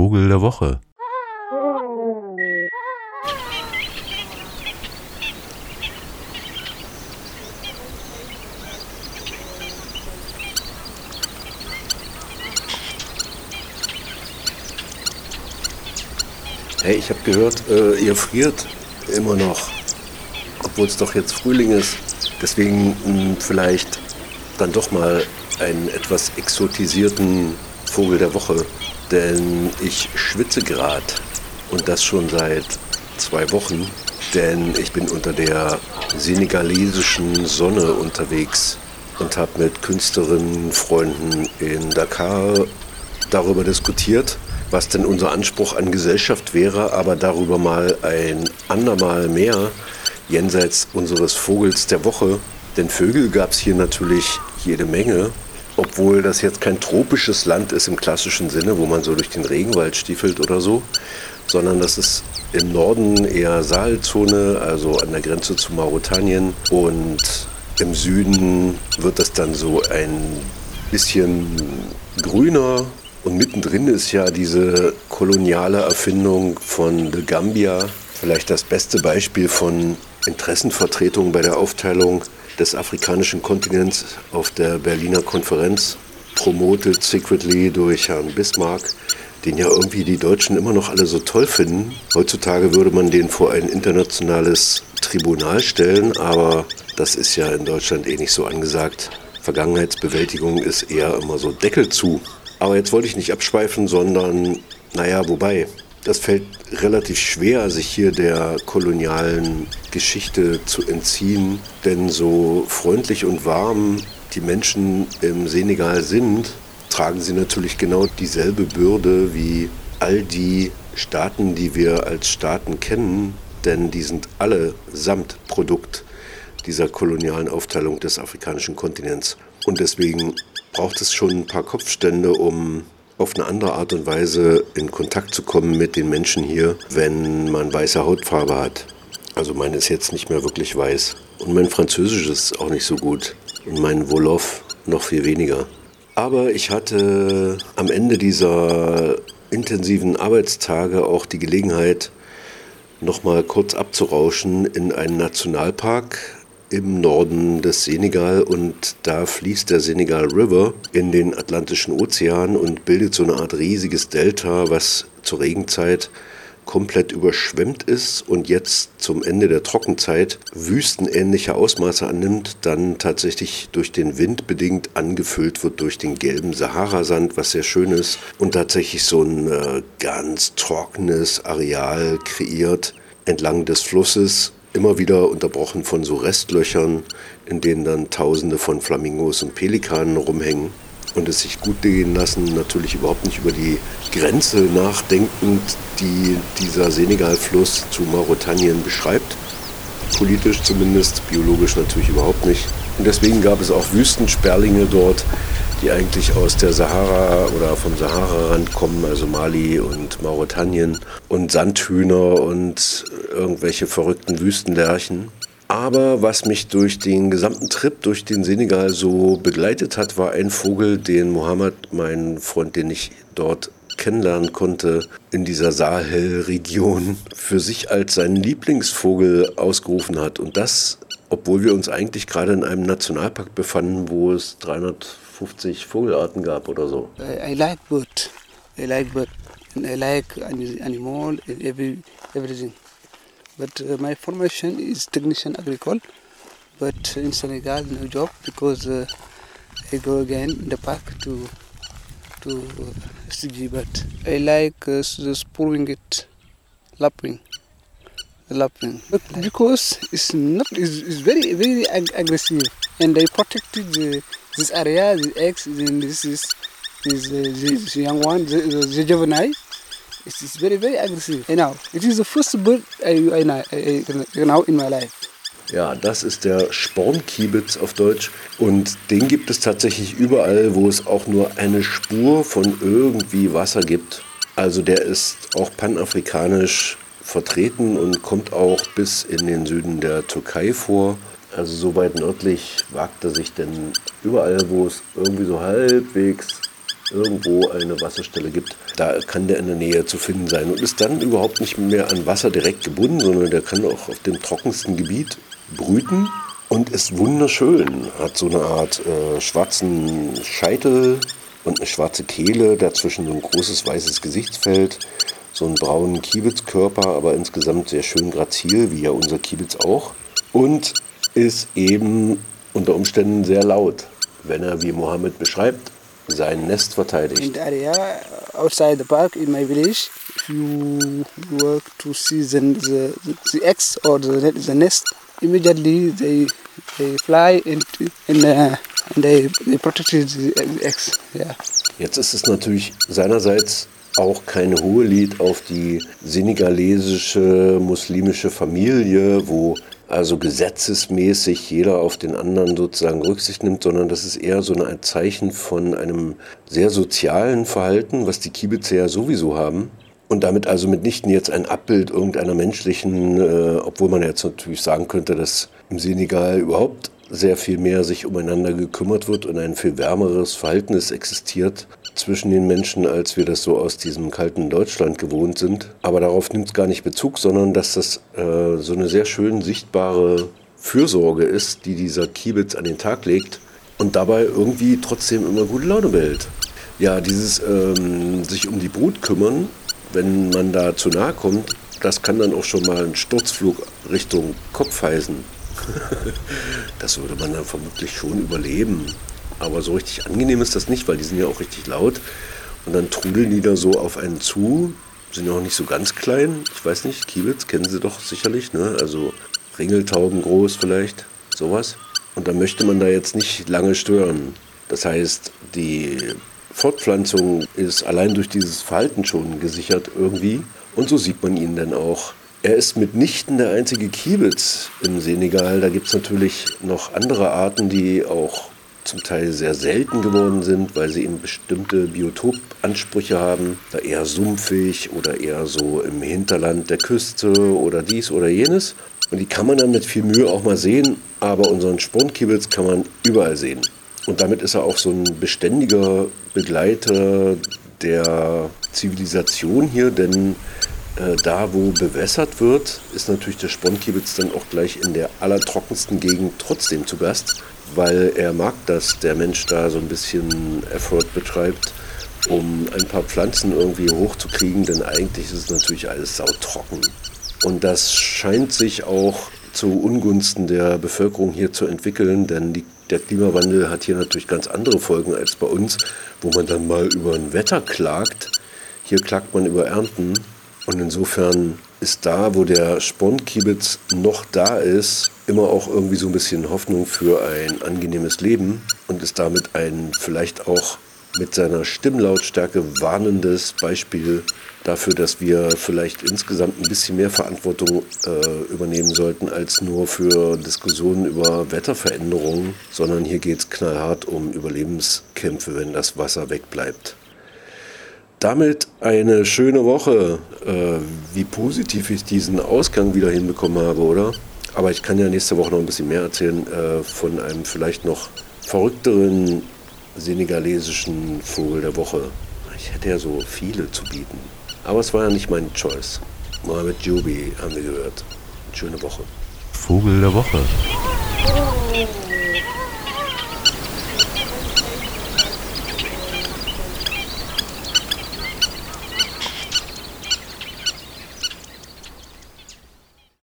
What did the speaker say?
Vogel der Woche. Hey, ich habe gehört, äh, ihr friert immer noch, obwohl es doch jetzt Frühling ist. Deswegen mh, hm, vielleicht dann doch mal einen etwas exotisierten Vogel der Woche. Denn ich schwitze gerade und das schon seit zwei Wochen. Denn ich bin unter der senegalesischen Sonne unterwegs. Und habe mit Künstlerinnen, Freunden in Dakar darüber diskutiert, was denn unser Anspruch an Gesellschaft wäre, aber darüber mal ein andermal mehr. Jenseits unseres Vogels der Woche. Denn Vögel gab es hier natürlich jede Menge, obwohl das jetzt kein tropisches Land ist im klassischen Sinne, wo man so durch den Regenwald stiefelt oder so, sondern das ist im Norden eher Sahelzone, also an der Grenze zu Mauretanien. Und im Süden wird das dann so ein bisschen grüner, und mittendrin ist ja diese koloniale Erfindung von The Gambia, vielleicht das beste Beispiel von Interessenvertretung bei der Aufteilung des afrikanischen Kontinents auf der Berliner Konferenz, promoted secretly durch Herrn Bismarck, den ja irgendwie die Deutschen immer noch alle so toll finden. Heutzutage würde man den vor ein internationales Tribunal stellen, aber das ist ja in Deutschland eh nicht so angesagt. Vergangenheitsbewältigung ist eher immer so Deckel zu. Aber jetzt wollte ich nicht abschweifen, sondern, naja, wobei, das fällt relativ schwer, sich hier der kolonialen Geschichte zu entziehen, denn so freundlich und warm die Menschen im Senegal sind, tragen sie natürlich genau dieselbe Bürde wie all die Staaten, die wir als Staaten kennen, denn die sind alle samt Produkt dieser kolonialen Aufteilung des afrikanischen Kontinents. Und deswegen braucht es schon ein paar Kopfstände, um auf eine andere Art und Weise in Kontakt zu kommen mit den Menschen hier, wenn man weiße Hautfarbe hat. Also meine ist jetzt nicht mehr wirklich weiß. Und mein Französisch ist auch nicht so gut. Und mein Wolof noch viel weniger. Aber ich hatte am Ende dieser intensiven Arbeitstage auch die Gelegenheit, nochmal kurz abzurauschen in einen Nationalpark im Norden des Senegal und da fließt der Senegal River in den Atlantischen Ozean und bildet so eine Art riesiges Delta, was zur Regenzeit komplett überschwemmt ist und jetzt zum Ende der Trockenzeit wüstenähnliche Ausmaße annimmt, dann tatsächlich durch den Wind bedingt angefüllt wird durch den gelben Saharasand, was sehr schön ist und tatsächlich so ein äh, ganz trockenes Areal kreiert entlang des Flusses immer wieder unterbrochen von so Restlöchern, in denen dann Tausende von Flamingos und Pelikanen rumhängen und es sich gut gehen lassen, natürlich überhaupt nicht über die Grenze nachdenkend, die dieser Senegalfluss zu Mauretanien beschreibt. Politisch zumindest, biologisch natürlich überhaupt nicht. Und deswegen gab es auch Wüstensperlinge dort, die eigentlich aus der Sahara oder vom Sahara-Rand kommen, also Mali und Mauretanien und Sandhühner und irgendwelche verrückten Wüstenlärchen. Aber was mich durch den gesamten Trip durch den Senegal so begleitet hat, war ein Vogel, den Mohammed, mein Freund, den ich dort kennenlernen konnte, in dieser Sahel-Region für sich als seinen Lieblingsvogel ausgerufen hat. Und das, obwohl wir uns eigentlich gerade in einem Nationalpark befanden, wo es 300 50 Vogelarten gab oder so. I, I like bird. I like bird. And I like animal and every, everything. But uh, my formation is technician agricole. But in Senegal, no job because uh, I go again in the park to to uh, study. But I like uh, the spurring it, lapping, lapping. But because it's not, it's, it's very very ag aggressive, and I protected the this area, the eggs, then this is, is uh, the young one, the, the juvenile. It is very, very aggressive. And now, it is the first bird I, I, I, I now in my life. Ja, das ist der Spornkiebitz auf Deutsch. Und den gibt es tatsächlich überall, wo es auch nur eine Spur von irgendwie Wasser gibt. Also der ist auch panafrikanisch vertreten und kommt auch bis in den Süden der Türkei vor. Also so weit nördlich wagt er sich denn überall, wo es irgendwie so halbwegs irgendwo eine Wasserstelle gibt, da kann der in der Nähe zu finden sein und ist dann überhaupt nicht mehr an Wasser direkt gebunden, sondern der kann auch auf dem trockensten Gebiet brüten und ist wunderschön. Hat so eine Art äh, schwarzen Scheitel und eine schwarze Kehle, dazwischen so ein großes weißes Gesichtsfeld, so einen braunen Kiebitzkörper, aber insgesamt sehr schön grazil, wie ja unser Kiebitz auch. Und ist eben unter Umständen sehr laut, wenn er, wie Mohammed beschreibt, sein Nest verteidigt. In the area outside the park in my village, if you work to see the, the, the eggs or the, the nest, immediately they they fly and, and, uh, and they, they protect the eggs. Yeah. Jetzt ist es natürlich seinerseits auch kein Hohelied auf die senegalesische muslimische Familie, wo also gesetzesmäßig jeder auf den anderen sozusagen Rücksicht nimmt, sondern das ist eher so ein Zeichen von einem sehr sozialen Verhalten, was die Kiebitzer ja sowieso haben. Und damit also mitnichten jetzt ein Abbild irgendeiner menschlichen, äh, obwohl man jetzt natürlich sagen könnte, dass im Senegal überhaupt sehr viel mehr sich umeinander gekümmert wird und ein viel wärmeres Verhältnis existiert zwischen den Menschen, als wir das so aus diesem kalten Deutschland gewohnt sind. Aber darauf nimmt es gar nicht Bezug, sondern dass das äh, so eine sehr schön sichtbare Fürsorge ist, die dieser Kiebitz an den Tag legt und dabei irgendwie trotzdem immer gute Laune behält. Ja, dieses ähm, sich um die Brut kümmern, wenn man da zu nahe kommt, das kann dann auch schon mal einen Sturzflug Richtung Kopf heißen. das würde man dann vermutlich schon überleben. Aber so richtig angenehm ist das nicht, weil die sind ja auch richtig laut. Und dann trudeln die da so auf einen zu, sind ja auch nicht so ganz klein. Ich weiß nicht, Kiebitz kennen sie doch sicherlich, ne? Also Ringeltauben groß vielleicht, sowas. Und da möchte man da jetzt nicht lange stören. Das heißt, die Fortpflanzung ist allein durch dieses Verhalten schon gesichert irgendwie. Und so sieht man ihn dann auch. Er ist mitnichten der einzige Kiebitz im Senegal. Da gibt es natürlich noch andere Arten, die auch zum Teil sehr selten geworden sind, weil sie eben bestimmte Biotopansprüche haben, da eher sumpfig oder eher so im Hinterland der Küste oder dies oder jenes. Und die kann man dann mit viel Mühe auch mal sehen, aber unseren Spornkiebitz kann man überall sehen. Und damit ist er auch so ein beständiger Begleiter der Zivilisation hier, denn äh, da, wo bewässert wird, ist natürlich der Spornkiebitz dann auch gleich in der allertrockensten Gegend trotzdem zu Gast weil er mag, dass der Mensch da so ein bisschen Effort betreibt, um ein paar Pflanzen irgendwie hochzukriegen, denn eigentlich ist es natürlich alles sautrocken. Und das scheint sich auch zu Ungunsten der Bevölkerung hier zu entwickeln, denn die, der Klimawandel hat hier natürlich ganz andere Folgen als bei uns, wo man dann mal über ein Wetter klagt. Hier klagt man über Ernten und insofern ist da, wo der Spornkibitz noch da ist, immer auch irgendwie so ein bisschen Hoffnung für ein angenehmes Leben und ist damit ein vielleicht auch mit seiner Stimmlautstärke warnendes Beispiel dafür, dass wir vielleicht insgesamt ein bisschen mehr Verantwortung äh, übernehmen sollten als nur für Diskussionen über Wetterveränderungen, sondern hier geht es knallhart um Überlebenskämpfe, wenn das Wasser wegbleibt. Damit eine schöne Woche. Äh, wie positiv ich diesen Ausgang wieder hinbekommen habe, oder? Aber ich kann ja nächste Woche noch ein bisschen mehr erzählen äh, von einem vielleicht noch verrückteren senegalesischen Vogel der Woche. Ich hätte ja so viele zu bieten. Aber es war ja nicht meine Choice. Mohamed Jubi haben wir gehört. Schöne Woche. Vogel der Woche.